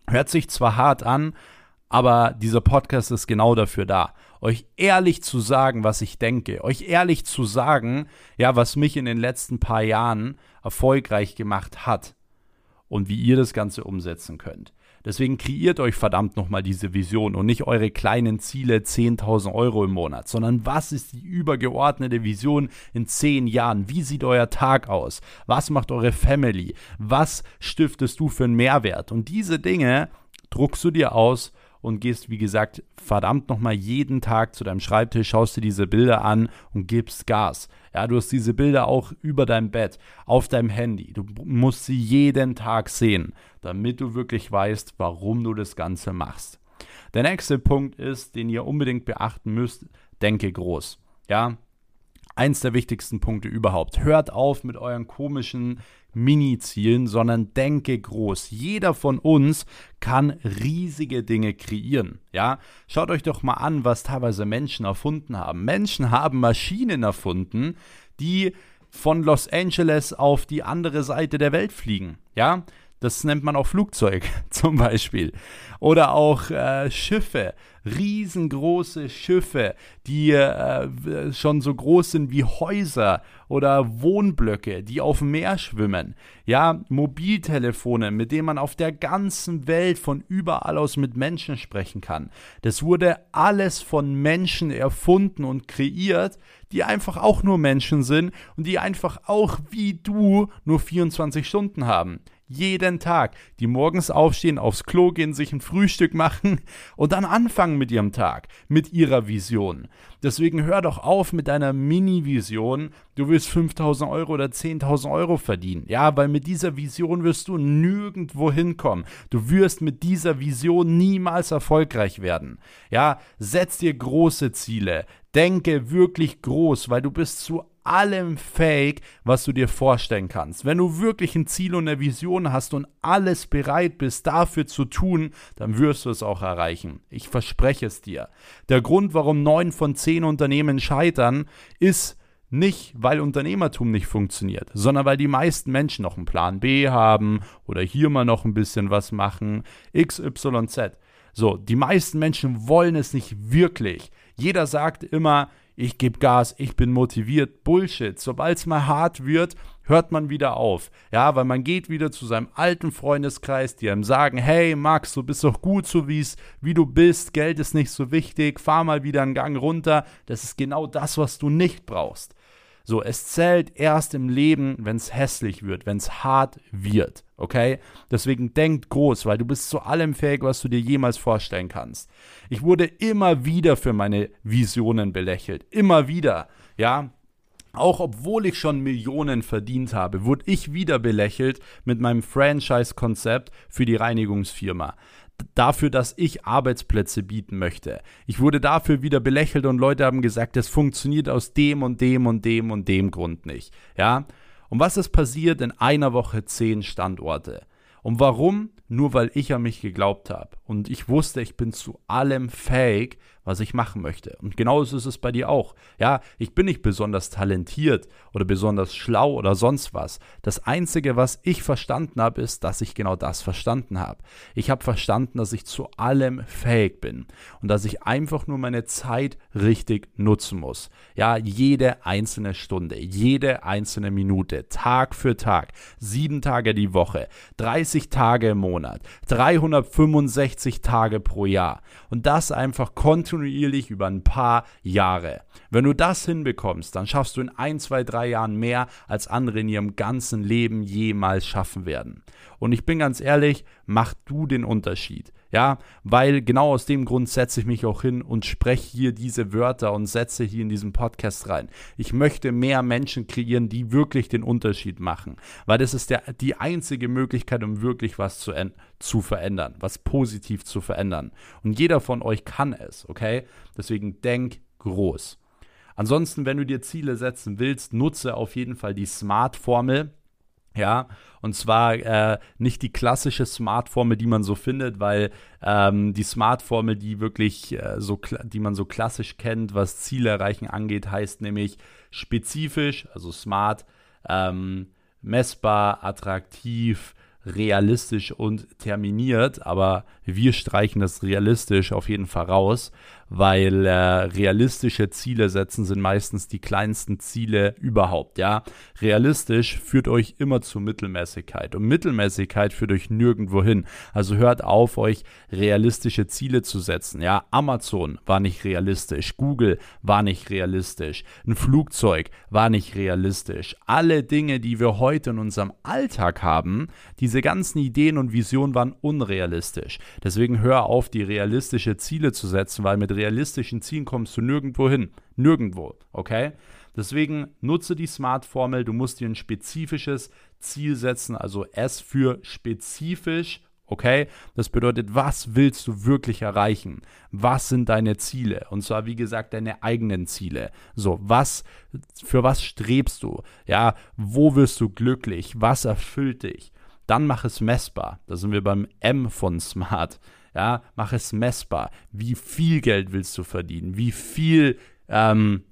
Hört sich zwar hart an, Aber dieser Podcast ist genau dafür da, euch ehrlich zu sagen, was ich denke, euch ehrlich zu sagen, ja, was mich in den letzten paar Jahren erfolgreich gemacht hat und wie ihr das Ganze umsetzen könnt. Deswegen kreiert euch verdammt nochmal diese Vision und nicht eure kleinen Ziele 10.000 Euro im Monat, sondern was ist die übergeordnete Vision in 10 Jahren? Wie sieht euer Tag aus? Was macht eure Family? Was stiftest du für einen Mehrwert? Und diese Dinge druckst du dir aus und gehst, wie gesagt, verdammt nochmal jeden Tag zu deinem Schreibtisch, schaust dir diese Bilder an und gibst Gas. Ja, du hast diese Bilder auch über deinem Bett, auf deinem Handy. Du musst sie jeden Tag sehen, damit du wirklich weißt, warum du das Ganze machst. Der nächste Punkt ist, den ihr unbedingt beachten müsst, denke groß. Ja, eins der wichtigsten Punkte überhaupt. Hört auf mit euren komischen Mini-Zielen, sondern denke groß. Jeder von uns kann riesige Dinge kreieren. Ja, schaut euch doch mal an, was teilweise Menschen erfunden haben. Menschen haben Maschinen erfunden, die von Los Angeles auf die andere Seite der Welt fliegen. Ja, das nennt man auch Flugzeug zum Beispiel. Oder auch äh, Schiffe, riesengroße Schiffe, die äh, schon so groß sind wie Häuser oder Wohnblöcke, die auf dem Meer schwimmen. Ja, Mobiltelefone, mit denen man auf der ganzen Welt von überall aus mit Menschen sprechen kann. Das wurde alles von Menschen erfunden und kreiert, die einfach auch nur Menschen sind und die einfach auch wie du nur 24 Stunden haben. Jeden Tag. Die morgens aufstehen, aufs Klo gehen, sich ein Frühstück machen und dann anfangen mit ihrem Tag, mit ihrer Vision. Deswegen hör doch auf mit deiner Mini-Vision. Du willst 5000 Euro oder 10.000 Euro verdienen. Ja, weil mit dieser Vision wirst du nirgendwo hinkommen. Du wirst mit dieser Vision niemals erfolgreich werden. Ja, setz dir große Ziele. Denke wirklich groß, weil du bist zu allem fähig, was du dir vorstellen kannst. Wenn du wirklich ein Ziel und eine Vision hast und alles bereit bist, dafür zu tun, dann wirst du es auch erreichen. Ich verspreche es dir. Der Grund, warum neun von zehn Unternehmen scheitern, ist, nicht, weil Unternehmertum nicht funktioniert, sondern weil die meisten Menschen noch einen Plan B haben oder hier mal noch ein bisschen was machen. XYZ. So, die meisten Menschen wollen es nicht wirklich. Jeder sagt immer, ich gebe Gas, ich bin motiviert. Bullshit. Sobald es mal hart wird, hört man wieder auf. Ja, weil man geht wieder zu seinem alten Freundeskreis, die einem sagen, hey Max, du bist doch gut so wie's, wie du bist, Geld ist nicht so wichtig, fahr mal wieder einen Gang runter. Das ist genau das, was du nicht brauchst. So, es zählt erst im Leben, wenn es hässlich wird, wenn es hart wird. Okay? Deswegen denkt groß, weil du bist zu allem fähig, was du dir jemals vorstellen kannst. Ich wurde immer wieder für meine Visionen belächelt. Immer wieder. Ja? Auch obwohl ich schon Millionen verdient habe, wurde ich wieder belächelt mit meinem Franchise-Konzept für die Reinigungsfirma dafür, dass ich Arbeitsplätze bieten möchte. Ich wurde dafür wieder belächelt und Leute haben gesagt, das funktioniert aus dem und dem und dem und dem Grund nicht. Ja? Und was ist passiert in einer Woche zehn Standorte? Und warum? Nur weil ich an mich geglaubt habe. Und ich wusste, ich bin zu allem fähig, was ich machen möchte. Und genauso ist es bei dir auch. Ja, ich bin nicht besonders talentiert oder besonders schlau oder sonst was. Das Einzige, was ich verstanden habe, ist, dass ich genau das verstanden habe. Ich habe verstanden, dass ich zu allem fähig bin und dass ich einfach nur meine Zeit richtig nutzen muss. Ja, jede einzelne Stunde, jede einzelne Minute, Tag für Tag, sieben Tage die Woche, 30 Tage im Monat, 365 Tage pro Jahr. Und das einfach kontinuierlich über ein paar Jahre. Wenn du das hinbekommst, dann schaffst du in ein, zwei, drei Jahren mehr, als andere in ihrem ganzen Leben jemals schaffen werden. Und ich bin ganz ehrlich, mach du den Unterschied. Ja, weil genau aus dem Grund setze ich mich auch hin und spreche hier diese Wörter und setze hier in diesen Podcast rein. Ich möchte mehr Menschen kreieren, die wirklich den Unterschied machen, weil das ist der, die einzige Möglichkeit, um wirklich was zu, zu verändern, was positiv zu verändern. Und jeder von euch kann es, okay? Deswegen denk groß. Ansonsten, wenn du dir Ziele setzen willst, nutze auf jeden Fall die Smart-Formel. Ja, und zwar äh, nicht die klassische Smart-Formel, die man so findet, weil ähm, die Smart-Formel, die wirklich äh, so, die man so klassisch kennt, was Ziele erreichen angeht, heißt nämlich spezifisch, also smart, ähm, messbar, attraktiv, realistisch und terminiert, aber wir streichen das realistisch auf jeden Fall raus, weil äh, realistische Ziele setzen sind meistens die kleinsten Ziele überhaupt, ja. Realistisch führt euch immer zur Mittelmäßigkeit und Mittelmäßigkeit führt euch nirgendwo hin. Also hört auf, euch realistische Ziele zu setzen, ja. Amazon war nicht realistisch, Google war nicht realistisch, ein Flugzeug war nicht realistisch. Alle Dinge, die wir heute in unserem Alltag haben, diese ganzen Ideen und Visionen waren unrealistisch. Deswegen hör auf, die realistische Ziele zu setzen, weil mit realistischen Zielen kommst du nirgendwo hin. Nirgendwo, okay? Deswegen nutze die Smart-Formel. Du musst dir ein spezifisches Ziel setzen, also S für spezifisch. Okay, das bedeutet, was willst du wirklich erreichen? Was sind deine Ziele? Und zwar, wie gesagt, deine eigenen Ziele. So, was, für was strebst du? Ja, wo wirst du glücklich? Was erfüllt dich? Dann mach es messbar. Da sind wir beim M von Smart. Ja, mach es messbar. Wie viel Geld willst du verdienen? Wie viel ähm,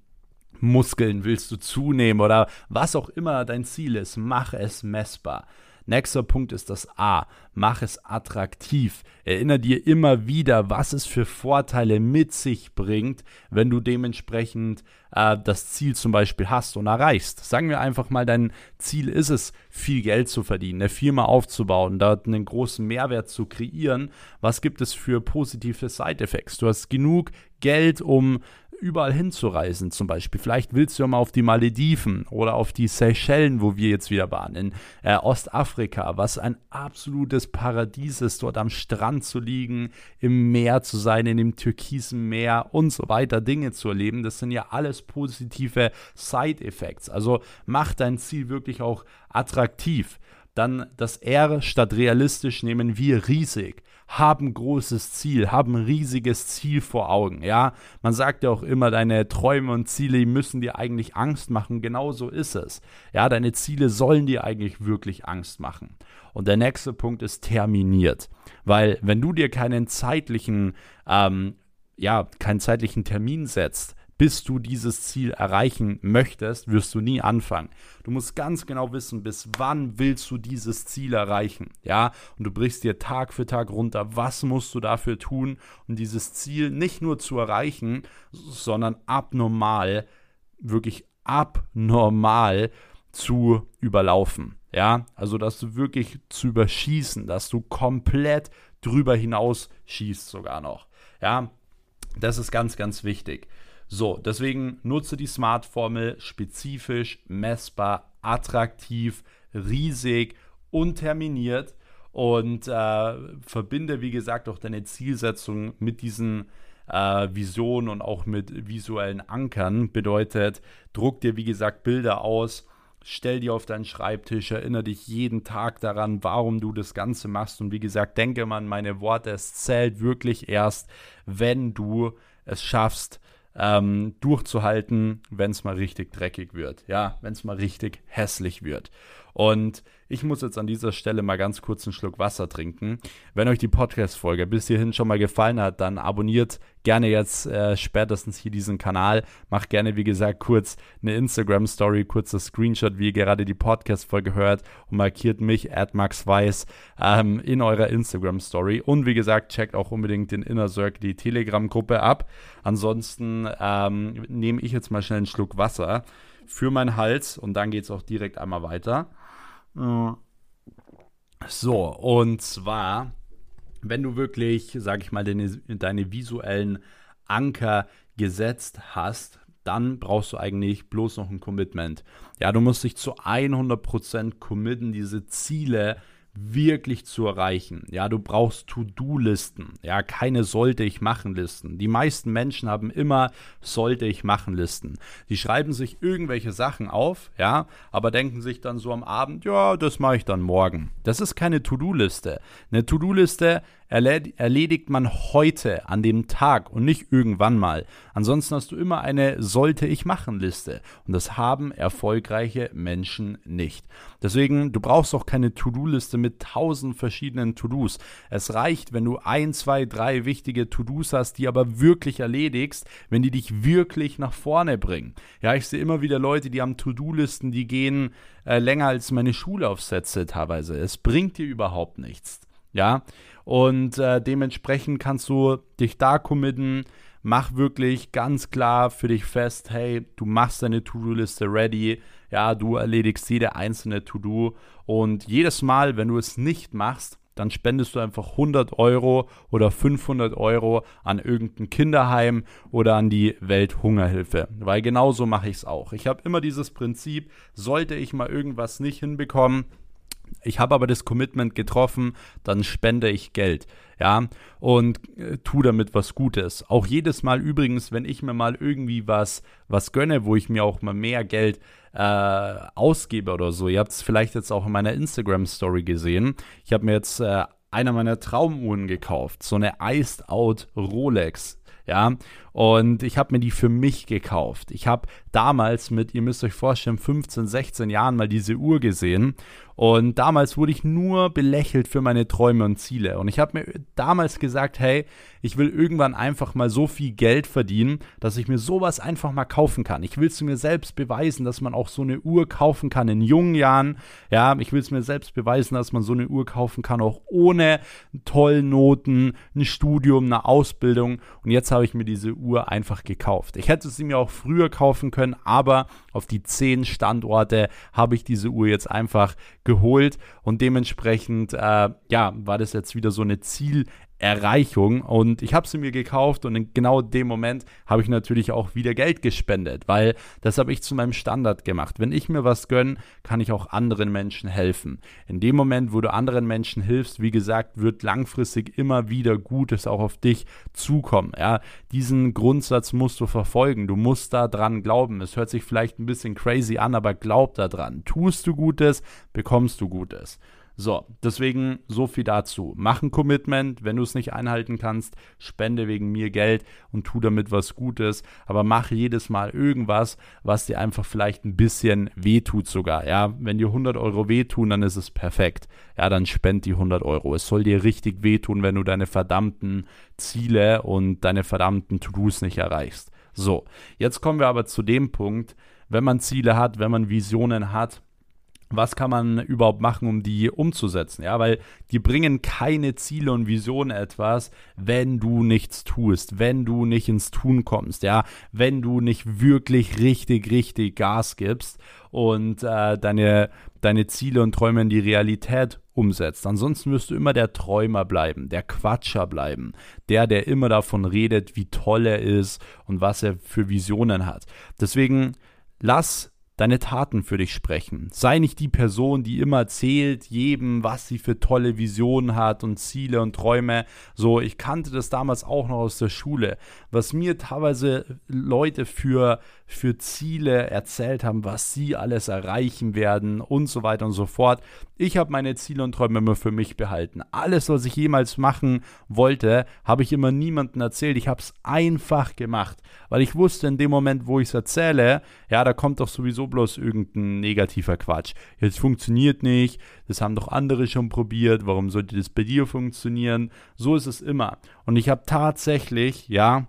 Muskeln willst du zunehmen oder was auch immer dein Ziel ist? Mach es messbar. Nächster Punkt ist das A. Mach es attraktiv. Erinnere dir immer wieder, was es für Vorteile mit sich bringt, wenn du dementsprechend äh, das Ziel zum Beispiel hast und erreichst. Sagen wir einfach mal, dein Ziel ist es, viel Geld zu verdienen, eine Firma aufzubauen, dort einen großen Mehrwert zu kreieren. Was gibt es für positive Side-Effects? Du hast genug Geld, um überall hinzureisen zum Beispiel. Vielleicht willst du ja mal auf die Malediven oder auf die Seychellen, wo wir jetzt wieder waren, in äh, Ostafrika, was ein absolutes Paradies ist, dort am Strand zu liegen, im Meer zu sein, in dem türkisen Meer und so weiter, Dinge zu erleben. Das sind ja alles positive Side-Effects. Also mach dein Ziel wirklich auch attraktiv. Dann das R statt realistisch nehmen wir riesig haben großes Ziel, haben riesiges Ziel vor Augen. Ja, man sagt ja auch immer, deine Träume und Ziele müssen dir eigentlich Angst machen. Genau so ist es. Ja, deine Ziele sollen dir eigentlich wirklich Angst machen. Und der nächste Punkt ist terminiert, weil wenn du dir keinen zeitlichen ähm, ja, keinen zeitlichen Termin setzt, bis du dieses Ziel erreichen möchtest, wirst du nie anfangen. Du musst ganz genau wissen, bis wann willst du dieses Ziel erreichen. Ja, und du brichst dir Tag für Tag runter, was musst du dafür tun, um dieses Ziel nicht nur zu erreichen, sondern abnormal, wirklich abnormal zu überlaufen. Ja, also dass du wirklich zu überschießen, dass du komplett drüber hinaus schießt sogar noch. Ja, das ist ganz, ganz wichtig. So, deswegen nutze die Smart-Formel spezifisch, messbar, attraktiv, riesig, unterminiert und äh, verbinde, wie gesagt, auch deine Zielsetzung mit diesen äh, Visionen und auch mit visuellen Ankern. Bedeutet, druck dir, wie gesagt, Bilder aus, stell dir auf deinen Schreibtisch, erinnere dich jeden Tag daran, warum du das Ganze machst. Und wie gesagt, denke mal an meine Worte, es zählt wirklich erst, wenn du es schaffst, ähm, durchzuhalten, wenn es mal richtig dreckig wird. Ja, wenn es mal richtig hässlich wird. Und ich muss jetzt an dieser Stelle mal ganz kurz einen Schluck Wasser trinken. Wenn euch die Podcast-Folge bis hierhin schon mal gefallen hat, dann abonniert gerne jetzt äh, spätestens hier diesen Kanal. Macht gerne, wie gesagt, kurz eine Instagram-Story, kurzer Screenshot, wie ihr gerade die Podcast-Folge hört und markiert mich, @maxweiss, ähm, in eurer Instagram-Story. Und wie gesagt, checkt auch unbedingt den Inner Circle, die Telegram-Gruppe ab. Ansonsten ähm, nehme ich jetzt mal schnell einen Schluck Wasser für meinen Hals und dann geht es auch direkt einmal weiter. So, und zwar, wenn du wirklich, sag ich mal, deine, deine visuellen Anker gesetzt hast, dann brauchst du eigentlich bloß noch ein Commitment. Ja, du musst dich zu 100% committen, diese Ziele wirklich zu erreichen. Ja, du brauchst To-Do-Listen. Ja, keine sollte ich machen Listen. Die meisten Menschen haben immer sollte ich machen Listen. Die schreiben sich irgendwelche Sachen auf, ja, aber denken sich dann so am Abend, ja, das mache ich dann morgen. Das ist keine To-Do-Liste. Eine To-Do-Liste erledigt man heute an dem Tag und nicht irgendwann mal. Ansonsten hast du immer eine sollte ich machen Liste und das haben erfolgreiche Menschen nicht. Deswegen, du brauchst auch keine To-Do-Liste mit tausend verschiedenen To-Dos. Es reicht, wenn du ein, zwei, drei wichtige To-Dos hast, die aber wirklich erledigst, wenn die dich wirklich nach vorne bringen. Ja, ich sehe immer wieder Leute, die haben To-Do-Listen, die gehen äh, länger als meine Schulaufsätze teilweise. Es bringt dir überhaupt nichts. Ja, und äh, dementsprechend kannst du dich da committen. Mach wirklich ganz klar für dich fest, hey, du machst deine To-Do-Liste ready. Ja, du erledigst jede einzelne To-Do. Und jedes Mal, wenn du es nicht machst, dann spendest du einfach 100 Euro oder 500 Euro an irgendein Kinderheim oder an die Welthungerhilfe. Weil genauso mache ich es auch. Ich habe immer dieses Prinzip, sollte ich mal irgendwas nicht hinbekommen, ich habe aber das Commitment getroffen, dann spende ich Geld, ja, und äh, tu damit was Gutes. Auch jedes Mal übrigens, wenn ich mir mal irgendwie was, was gönne, wo ich mir auch mal mehr Geld äh, ausgebe oder so. Ihr habt es vielleicht jetzt auch in meiner Instagram-Story gesehen. Ich habe mir jetzt äh, einer meiner Traumuhren gekauft, so eine Iced Out Rolex ja. Und ich habe mir die für mich gekauft. Ich habe damals mit, ihr müsst euch vorstellen, 15, 16 Jahren mal diese Uhr gesehen. Und damals wurde ich nur belächelt für meine Träume und Ziele. Und ich habe mir damals gesagt, hey, ich will irgendwann einfach mal so viel Geld verdienen, dass ich mir sowas einfach mal kaufen kann. Ich will es mir selbst beweisen, dass man auch so eine Uhr kaufen kann in jungen Jahren. Ja, ich will es mir selbst beweisen, dass man so eine Uhr kaufen kann, auch ohne tollen Noten, ein Studium, eine Ausbildung. Und jetzt habe ich mir diese Uhr einfach gekauft. Ich hätte sie mir auch früher kaufen können, aber auf die zehn Standorte habe ich diese Uhr jetzt einfach geholt. Und dementsprechend äh, ja war das jetzt wieder so eine Ziel Erreichung und ich habe sie mir gekauft und in genau dem Moment habe ich natürlich auch wieder Geld gespendet, weil das habe ich zu meinem Standard gemacht. Wenn ich mir was gönne, kann ich auch anderen Menschen helfen. In dem Moment, wo du anderen Menschen hilfst, wie gesagt, wird langfristig immer wieder Gutes auch auf dich zukommen. Ja, diesen Grundsatz musst du verfolgen. Du musst da dran glauben. Es hört sich vielleicht ein bisschen crazy an, aber glaub da dran. Tust du Gutes, bekommst du Gutes. So, deswegen so viel dazu. Mach ein Commitment, wenn du es nicht einhalten kannst, spende wegen mir Geld und tu damit was Gutes, aber mach jedes Mal irgendwas, was dir einfach vielleicht ein bisschen wehtut sogar. Ja, wenn dir 100 Euro wehtun, dann ist es perfekt. Ja, dann spend die 100 Euro. Es soll dir richtig wehtun, wenn du deine verdammten Ziele und deine verdammten To-Dos nicht erreichst. So, jetzt kommen wir aber zu dem Punkt, wenn man Ziele hat, wenn man Visionen hat, was kann man überhaupt machen, um die umzusetzen? Ja, weil die bringen keine Ziele und Visionen etwas, wenn du nichts tust, wenn du nicht ins Tun kommst, ja, wenn du nicht wirklich richtig, richtig Gas gibst und äh, deine, deine Ziele und Träume in die Realität umsetzt. Ansonsten wirst du immer der Träumer bleiben, der Quatscher bleiben, der, der immer davon redet, wie toll er ist und was er für Visionen hat. Deswegen lass deine Taten für dich sprechen. Sei nicht die Person, die immer erzählt jedem, was sie für tolle Visionen hat und Ziele und Träume. So, ich kannte das damals auch noch aus der Schule, was mir teilweise Leute für für Ziele erzählt haben, was sie alles erreichen werden und so weiter und so fort. Ich habe meine Ziele und Träume immer für mich behalten. Alles, was ich jemals machen wollte, habe ich immer niemandem erzählt. Ich habe es einfach gemacht, weil ich wusste in dem Moment, wo ich es erzähle, ja, da kommt doch sowieso bloß irgendein negativer Quatsch. Jetzt funktioniert nicht, das haben doch andere schon probiert, warum sollte das bei dir funktionieren? So ist es immer. Und ich habe tatsächlich, ja,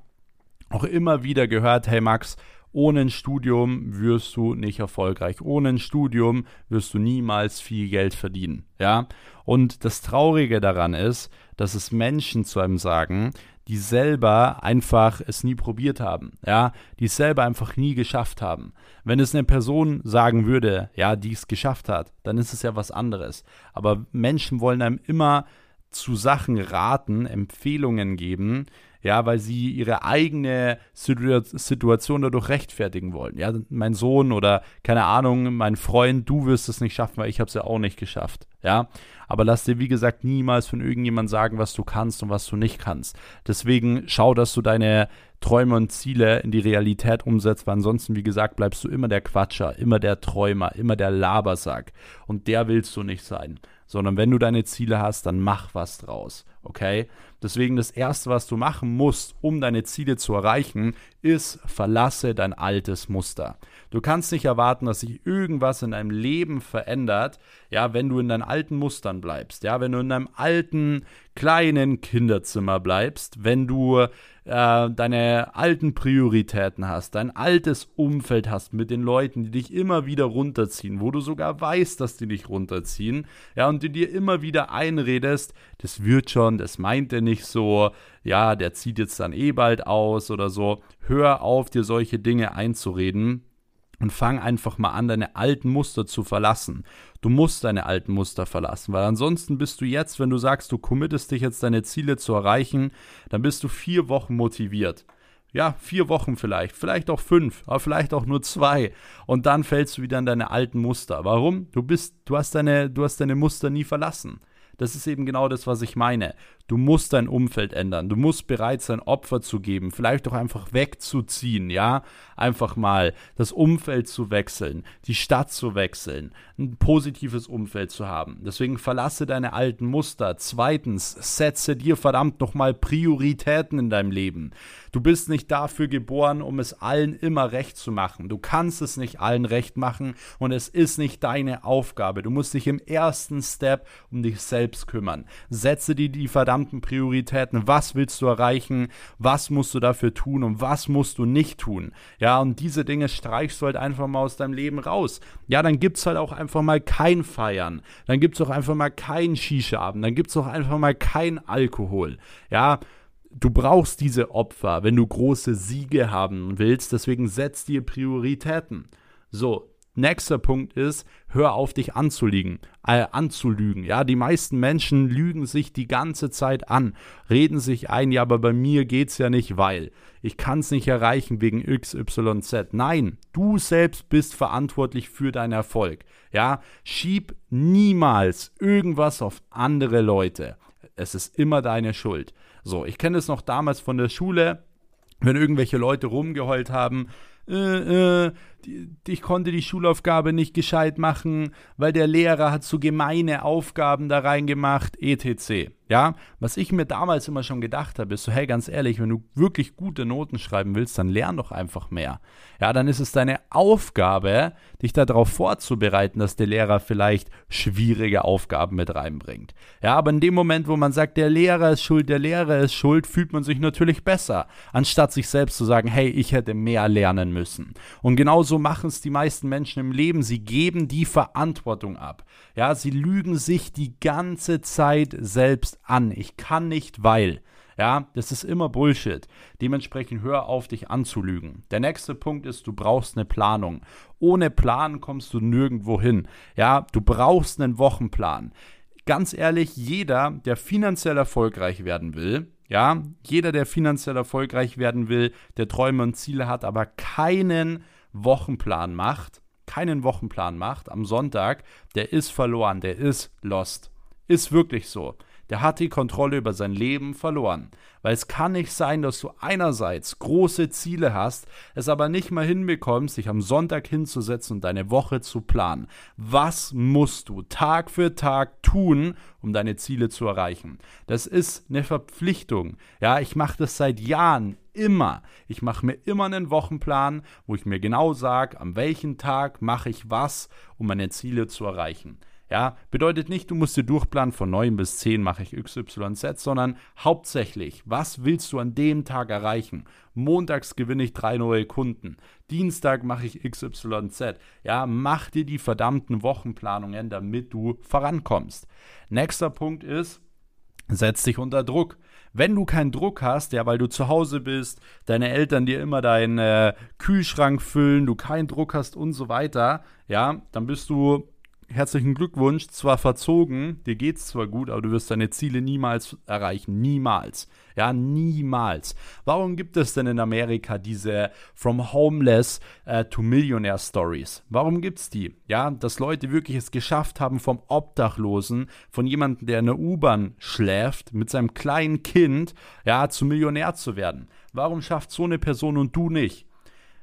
auch immer wieder gehört, hey Max, ohne ein Studium wirst du nicht erfolgreich. Ohne ein Studium wirst du niemals viel Geld verdienen. Ja? Und das Traurige daran ist, dass es Menschen zu einem sagen, die selber einfach es nie probiert haben, ja, die es selber einfach nie geschafft haben. Wenn es eine Person sagen würde, ja, die es geschafft hat, dann ist es ja was anderes. Aber Menschen wollen einem immer zu Sachen raten, Empfehlungen geben, ja, weil sie ihre eigene Situation dadurch rechtfertigen wollen. Ja, mein Sohn oder keine Ahnung, mein Freund, du wirst es nicht schaffen, weil ich habe es ja auch nicht geschafft. Ja, aber lass dir, wie gesagt, niemals von irgendjemandem sagen, was du kannst und was du nicht kannst. Deswegen schau, dass du deine Träume und Ziele in die Realität umsetzt, weil ansonsten, wie gesagt, bleibst du immer der Quatscher, immer der Träumer, immer der Labersack. Und der willst du nicht sein. Sondern wenn du deine Ziele hast, dann mach was draus. Okay? Deswegen das Erste, was du machen musst, um deine Ziele zu erreichen, ist, verlasse dein altes Muster. Du kannst nicht erwarten, dass sich irgendwas in deinem Leben verändert, ja, wenn du in deinen alten Mustern bleibst, ja, wenn du in deinem alten kleinen Kinderzimmer bleibst, wenn du äh, deine alten Prioritäten hast, dein altes Umfeld hast mit den Leuten, die dich immer wieder runterziehen, wo du sogar weißt, dass die dich runterziehen, ja, und du dir immer wieder einredest, das wird schon, das meint er nicht so, ja, der zieht jetzt dann eh bald aus oder so. Hör auf, dir solche Dinge einzureden und fang einfach mal an, deine alten Muster zu verlassen. Du musst deine alten Muster verlassen, weil ansonsten bist du jetzt, wenn du sagst, du committest dich jetzt, deine Ziele zu erreichen, dann bist du vier Wochen motiviert. Ja, vier Wochen vielleicht, vielleicht auch fünf, aber vielleicht auch nur zwei. Und dann fällst du wieder in deine alten Muster. Warum? Du bist, du hast deine, du hast deine Muster nie verlassen. Das ist eben genau das, was ich meine. Du musst dein Umfeld ändern. Du musst bereit sein, Opfer zu geben, vielleicht auch einfach wegzuziehen, ja? Einfach mal das Umfeld zu wechseln, die Stadt zu wechseln, ein positives Umfeld zu haben. Deswegen verlasse deine alten Muster. Zweitens, setze dir verdammt nochmal Prioritäten in deinem Leben. Du bist nicht dafür geboren, um es allen immer recht zu machen. Du kannst es nicht allen recht machen und es ist nicht deine Aufgabe. Du musst dich im ersten Step um dich selbst kümmern. Setze dir die verdammt verdammten Prioritäten. Was willst du erreichen? Was musst du dafür tun und was musst du nicht tun? Ja, und diese Dinge streichst du halt einfach mal aus deinem Leben raus. Ja, dann gibt es halt auch einfach mal kein Feiern. Dann gibt es auch einfach mal keinen Shisha-Abend. Dann gibt es auch einfach mal kein Alkohol. Ja, du brauchst diese Opfer, wenn du große Siege haben willst. Deswegen setz dir Prioritäten. So, Nächster Punkt ist, hör auf, dich anzulügen, äh, anzulügen. Ja, die meisten Menschen lügen sich die ganze Zeit an, reden sich ein, ja, aber bei mir geht's ja nicht, weil ich es nicht erreichen wegen XYZ. Nein, du selbst bist verantwortlich für deinen Erfolg. Ja, schieb niemals irgendwas auf andere Leute. Es ist immer deine Schuld. So, ich kenne es noch damals von der Schule, wenn irgendwelche Leute rumgeheult haben, äh, äh, ich konnte die Schulaufgabe nicht gescheit machen, weil der Lehrer hat so gemeine Aufgaben da reingemacht, etc. Ja, was ich mir damals immer schon gedacht habe, ist so, hey, ganz ehrlich, wenn du wirklich gute Noten schreiben willst, dann lern doch einfach mehr. Ja, dann ist es deine Aufgabe, dich darauf vorzubereiten, dass der Lehrer vielleicht schwierige Aufgaben mit reinbringt. Ja, aber in dem Moment, wo man sagt, der Lehrer ist schuld, der Lehrer ist schuld, fühlt man sich natürlich besser, anstatt sich selbst zu sagen, hey, ich hätte mehr lernen müssen. Und genauso machen es die meisten Menschen im Leben. Sie geben die Verantwortung ab. Ja, sie lügen sich die ganze Zeit selbst an. Ich kann nicht, weil. Ja, das ist immer Bullshit. Dementsprechend hör auf, dich anzulügen. Der nächste Punkt ist, du brauchst eine Planung. Ohne Plan kommst du nirgendwo hin. Ja, du brauchst einen Wochenplan. Ganz ehrlich, jeder, der finanziell erfolgreich werden will, ja, jeder, der finanziell erfolgreich werden will, der Träume und Ziele hat, aber keinen Wochenplan macht, keinen Wochenplan macht am Sonntag, der ist verloren, der ist lost. Ist wirklich so. Der hat die Kontrolle über sein Leben verloren. Weil es kann nicht sein, dass du einerseits große Ziele hast, es aber nicht mal hinbekommst, dich am Sonntag hinzusetzen und deine Woche zu planen. Was musst du Tag für Tag tun, um deine Ziele zu erreichen? Das ist eine Verpflichtung. Ja, ich mache das seit Jahren immer. Ich mache mir immer einen Wochenplan, wo ich mir genau sage, an welchem Tag mache ich was, um meine Ziele zu erreichen. Ja, bedeutet nicht, du musst dir durchplanen, von 9 bis 10 mache ich XYZ, sondern hauptsächlich, was willst du an dem Tag erreichen? Montags gewinne ich drei neue Kunden. Dienstag mache ich XYZ. Ja, mach dir die verdammten Wochenplanungen, damit du vorankommst. Nächster Punkt ist, setz dich unter Druck. Wenn du keinen Druck hast, ja, weil du zu Hause bist, deine Eltern dir immer deinen äh, Kühlschrank füllen, du keinen Druck hast und so weiter, ja, dann bist du herzlichen Glückwunsch, zwar verzogen, dir geht es zwar gut, aber du wirst deine Ziele niemals erreichen. Niemals. Ja, niemals. Warum gibt es denn in Amerika diese From Homeless äh, to Millionaire Stories? Warum gibt es die? Ja, dass Leute wirklich es geschafft haben, vom Obdachlosen, von jemandem, der in der U-Bahn schläft, mit seinem kleinen Kind, ja, zu Millionär zu werden. Warum schafft so eine Person und du nicht?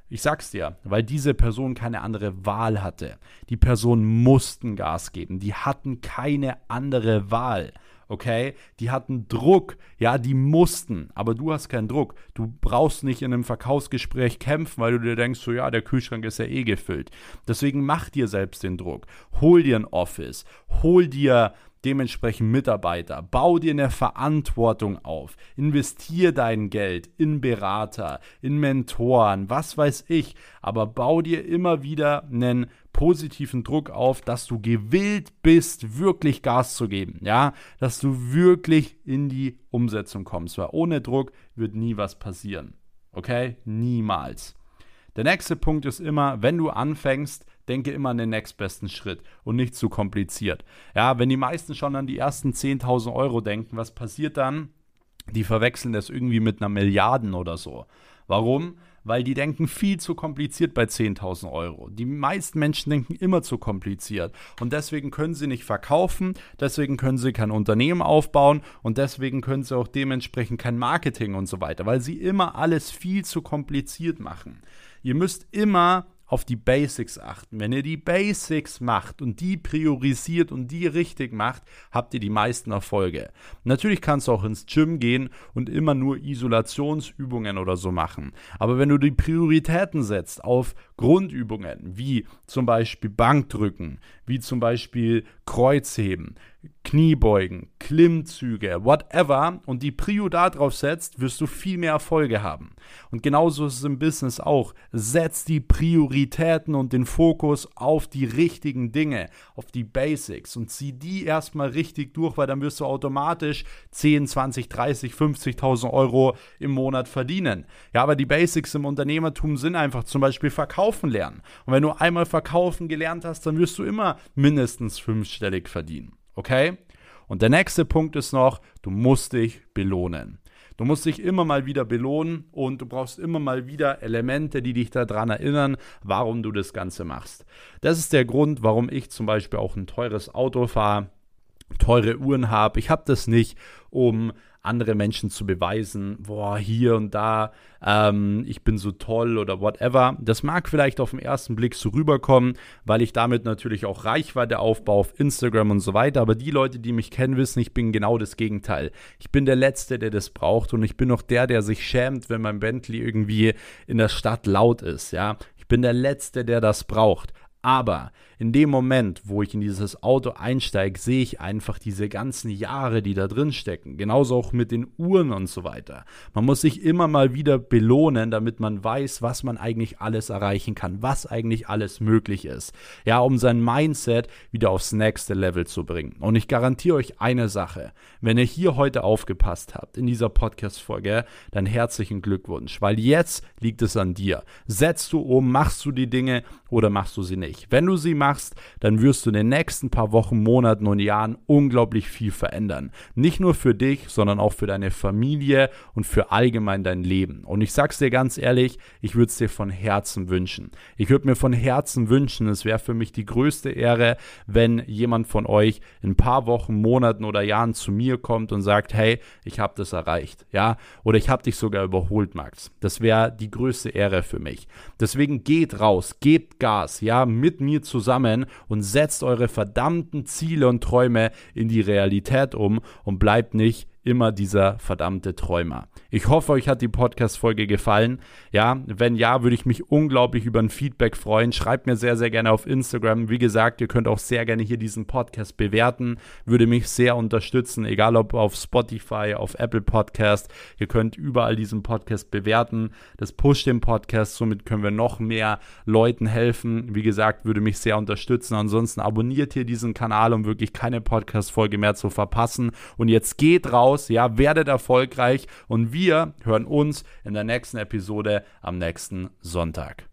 Ich sag's dir, weil diese Person keine andere Wahl hatte. Die Person mussten Gas geben. Die hatten keine andere Wahl. Okay? Die hatten Druck. Ja, die mussten. Aber du hast keinen Druck. Du brauchst nicht in einem Verkaufsgespräch kämpfen, weil du dir denkst, so ja, der Kühlschrank ist ja eh gefüllt. Deswegen mach dir selbst den Druck. Hol dir ein Office. Hol dir dementsprechend Mitarbeiter. Bau dir eine Verantwortung auf. Investier dein Geld in Berater, in Mentoren, was weiß ich. Aber bau dir immer wieder einen positiven Druck auf, dass du gewillt bist, wirklich Gas zu geben. Ja, dass du wirklich in die Umsetzung kommst. Weil ohne Druck wird nie was passieren. Okay? Niemals. Der nächste Punkt ist immer, wenn du anfängst, denke immer an den nächstbesten Schritt und nicht zu kompliziert. Ja, wenn die meisten schon an die ersten 10.000 Euro denken, was passiert dann? Die verwechseln das irgendwie mit einer Milliarden oder so. Warum? Weil die denken viel zu kompliziert bei 10.000 Euro. Die meisten Menschen denken immer zu kompliziert. Und deswegen können sie nicht verkaufen, deswegen können sie kein Unternehmen aufbauen und deswegen können sie auch dementsprechend kein Marketing und so weiter, weil sie immer alles viel zu kompliziert machen. Ihr müsst immer auf die Basics achten. Wenn ihr die Basics macht und die priorisiert und die richtig macht, habt ihr die meisten Erfolge. Natürlich kannst du auch ins Gym gehen und immer nur Isolationsübungen oder so machen. Aber wenn du die Prioritäten setzt auf Grundübungen, wie zum Beispiel Bankdrücken, wie zum Beispiel Kreuzheben, Kniebeugen, Klimmzüge, whatever und die Prio da drauf setzt, wirst du viel mehr Erfolge haben. Und genauso ist es im Business auch. Setz die Prioritäten und den Fokus auf die richtigen Dinge, auf die Basics und zieh die erstmal richtig durch, weil dann wirst du automatisch 10, 20, 30, 50.000 Euro im Monat verdienen. Ja, aber die Basics im Unternehmertum sind einfach zum Beispiel verkaufen lernen. Und wenn du einmal verkaufen gelernt hast, dann wirst du immer mindestens fünfstellig verdienen. Okay? Und der nächste Punkt ist noch, du musst dich belohnen. Du musst dich immer mal wieder belohnen und du brauchst immer mal wieder Elemente, die dich daran erinnern, warum du das Ganze machst. Das ist der Grund, warum ich zum Beispiel auch ein teures Auto fahre, teure Uhren habe. Ich habe das nicht, um andere Menschen zu beweisen, boah, hier und da, ähm, ich bin so toll oder whatever. Das mag vielleicht auf den ersten Blick so rüberkommen, weil ich damit natürlich auch Reichweite aufbaue auf Instagram und so weiter. Aber die Leute, die mich kennen, wissen, ich bin genau das Gegenteil. Ich bin der Letzte, der das braucht und ich bin auch der, der sich schämt, wenn mein Bentley irgendwie in der Stadt laut ist, ja. Ich bin der Letzte, der das braucht. Aber in dem Moment, wo ich in dieses Auto einsteige, sehe ich einfach diese ganzen Jahre, die da drin stecken. Genauso auch mit den Uhren und so weiter. Man muss sich immer mal wieder belohnen, damit man weiß, was man eigentlich alles erreichen kann, was eigentlich alles möglich ist. Ja, um sein Mindset wieder aufs nächste Level zu bringen. Und ich garantiere euch eine Sache. Wenn ihr hier heute aufgepasst habt in dieser Podcast-Folge, dann herzlichen Glückwunsch, weil jetzt liegt es an dir. Setzt du um, machst du die Dinge oder machst du sie nicht? Wenn du sie machst, machst, dann wirst du in den nächsten paar Wochen, Monaten und Jahren unglaublich viel verändern. Nicht nur für dich, sondern auch für deine Familie und für allgemein dein Leben. Und ich sag's dir ganz ehrlich, ich würde es dir von Herzen wünschen. Ich würde mir von Herzen wünschen, es wäre für mich die größte Ehre, wenn jemand von euch in ein paar Wochen, Monaten oder Jahren zu mir kommt und sagt, hey, ich habe das erreicht, ja, oder ich habe dich sogar überholt, Max. Das wäre die größte Ehre für mich. Deswegen geht raus, gebt Gas, ja, mit mir zusammen zusammen und setzt eure verdammten Ziele und Träume in die Realität um und bleibt nicht immer dieser verdammte Träumer. Ich hoffe, euch hat die Podcast-Folge gefallen. Ja, wenn ja, würde ich mich unglaublich über ein Feedback freuen. Schreibt mir sehr, sehr gerne auf Instagram. Wie gesagt, ihr könnt auch sehr gerne hier diesen Podcast bewerten. Würde mich sehr unterstützen, egal ob auf Spotify, auf Apple Podcast. Ihr könnt überall diesen Podcast bewerten. Das pusht den Podcast. Somit können wir noch mehr Leuten helfen. Wie gesagt, würde mich sehr unterstützen. Ansonsten abonniert hier diesen Kanal, um wirklich keine Podcast-Folge mehr zu verpassen. Und jetzt geht raus raus, ja, werdet erfolgreich und wir hören uns in der nächsten Episode am nächsten Sonntag.